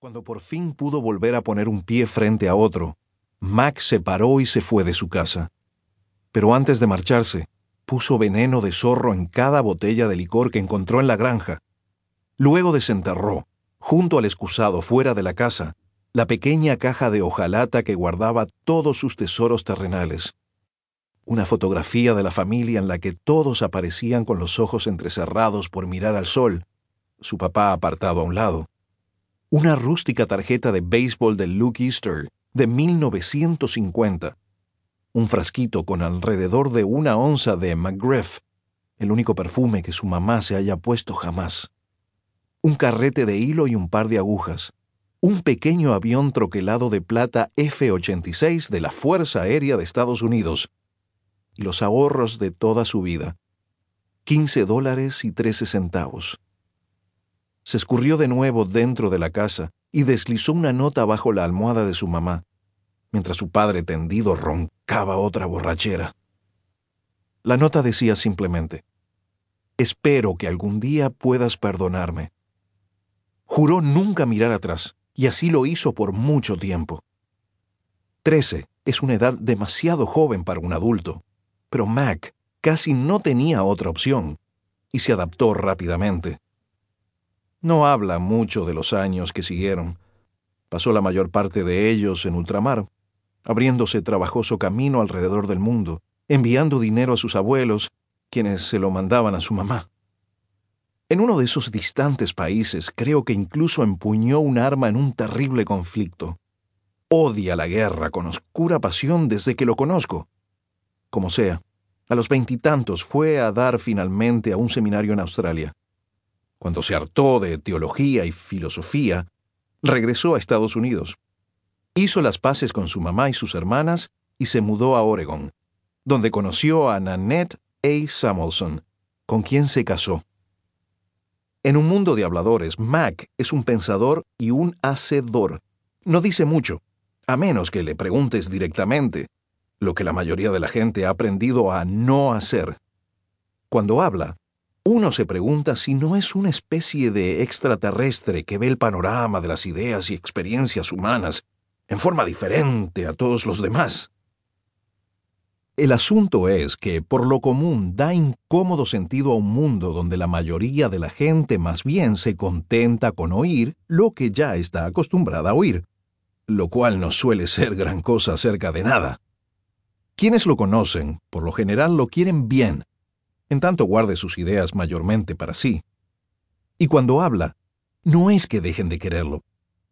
Cuando por fin pudo volver a poner un pie frente a otro, Mac se paró y se fue de su casa. Pero antes de marcharse, puso veneno de zorro en cada botella de licor que encontró en la granja. Luego desenterró, junto al excusado fuera de la casa, la pequeña caja de hojalata que guardaba todos sus tesoros terrenales. Una fotografía de la familia en la que todos aparecían con los ojos entrecerrados por mirar al sol, su papá apartado a un lado una rústica tarjeta de béisbol de Luke Easter de 1950, un frasquito con alrededor de una onza de McGriff, el único perfume que su mamá se haya puesto jamás, un carrete de hilo y un par de agujas, un pequeño avión troquelado de plata F-86 de la Fuerza Aérea de Estados Unidos, y los ahorros de toda su vida, 15 dólares y 13 centavos se escurrió de nuevo dentro de la casa y deslizó una nota bajo la almohada de su mamá, mientras su padre tendido roncaba otra borrachera. La nota decía simplemente, Espero que algún día puedas perdonarme. Juró nunca mirar atrás, y así lo hizo por mucho tiempo. Trece es una edad demasiado joven para un adulto, pero Mac casi no tenía otra opción, y se adaptó rápidamente. No habla mucho de los años que siguieron. Pasó la mayor parte de ellos en ultramar, abriéndose trabajoso camino alrededor del mundo, enviando dinero a sus abuelos, quienes se lo mandaban a su mamá. En uno de esos distantes países creo que incluso empuñó un arma en un terrible conflicto. Odia la guerra con oscura pasión desde que lo conozco. Como sea, a los veintitantos fue a dar finalmente a un seminario en Australia. Cuando se hartó de teología y filosofía, regresó a Estados Unidos. Hizo las paces con su mamá y sus hermanas y se mudó a Oregon, donde conoció a Nanette A. Samuelson, con quien se casó. En un mundo de habladores, Mac es un pensador y un hacedor. No dice mucho, a menos que le preguntes directamente, lo que la mayoría de la gente ha aprendido a no hacer. Cuando habla, uno se pregunta si no es una especie de extraterrestre que ve el panorama de las ideas y experiencias humanas en forma diferente a todos los demás. El asunto es que, por lo común, da incómodo sentido a un mundo donde la mayoría de la gente más bien se contenta con oír lo que ya está acostumbrada a oír, lo cual no suele ser gran cosa acerca de nada. Quienes lo conocen, por lo general, lo quieren bien, en tanto guarde sus ideas mayormente para sí. Y cuando habla, no es que dejen de quererlo,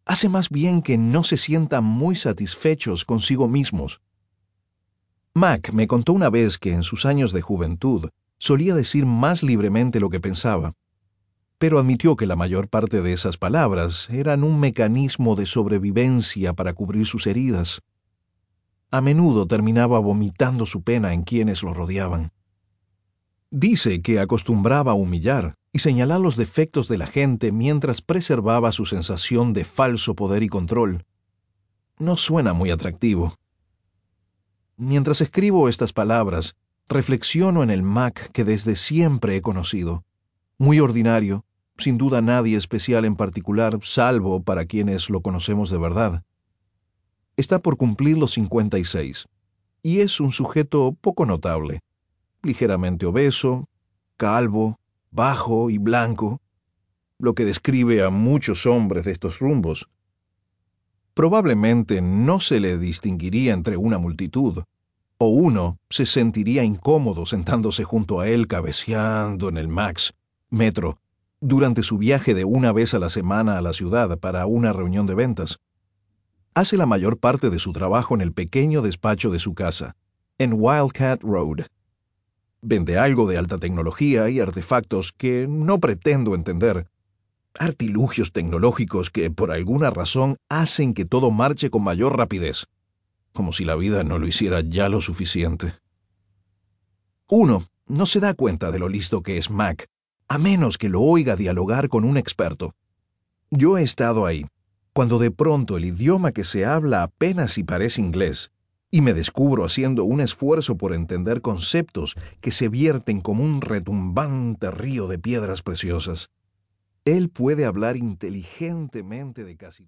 hace más bien que no se sientan muy satisfechos consigo mismos. Mac me contó una vez que en sus años de juventud solía decir más libremente lo que pensaba, pero admitió que la mayor parte de esas palabras eran un mecanismo de sobrevivencia para cubrir sus heridas. A menudo terminaba vomitando su pena en quienes lo rodeaban. Dice que acostumbraba a humillar y señalar los defectos de la gente mientras preservaba su sensación de falso poder y control. No suena muy atractivo. Mientras escribo estas palabras, reflexiono en el Mac que desde siempre he conocido. Muy ordinario, sin duda nadie especial en particular, salvo para quienes lo conocemos de verdad. Está por cumplir los 56, y es un sujeto poco notable ligeramente obeso, calvo, bajo y blanco, lo que describe a muchos hombres de estos rumbos. Probablemente no se le distinguiría entre una multitud, o uno se sentiría incómodo sentándose junto a él cabeceando en el Max, metro, durante su viaje de una vez a la semana a la ciudad para una reunión de ventas. Hace la mayor parte de su trabajo en el pequeño despacho de su casa, en Wildcat Road, Vende algo de alta tecnología y artefactos que no pretendo entender. Artilugios tecnológicos que por alguna razón hacen que todo marche con mayor rapidez. Como si la vida no lo hiciera ya lo suficiente. Uno no se da cuenta de lo listo que es Mac, a menos que lo oiga dialogar con un experto. Yo he estado ahí, cuando de pronto el idioma que se habla apenas si parece inglés, y me descubro haciendo un esfuerzo por entender conceptos que se vierten como un retumbante río de piedras preciosas. Él puede hablar inteligentemente de casi todo.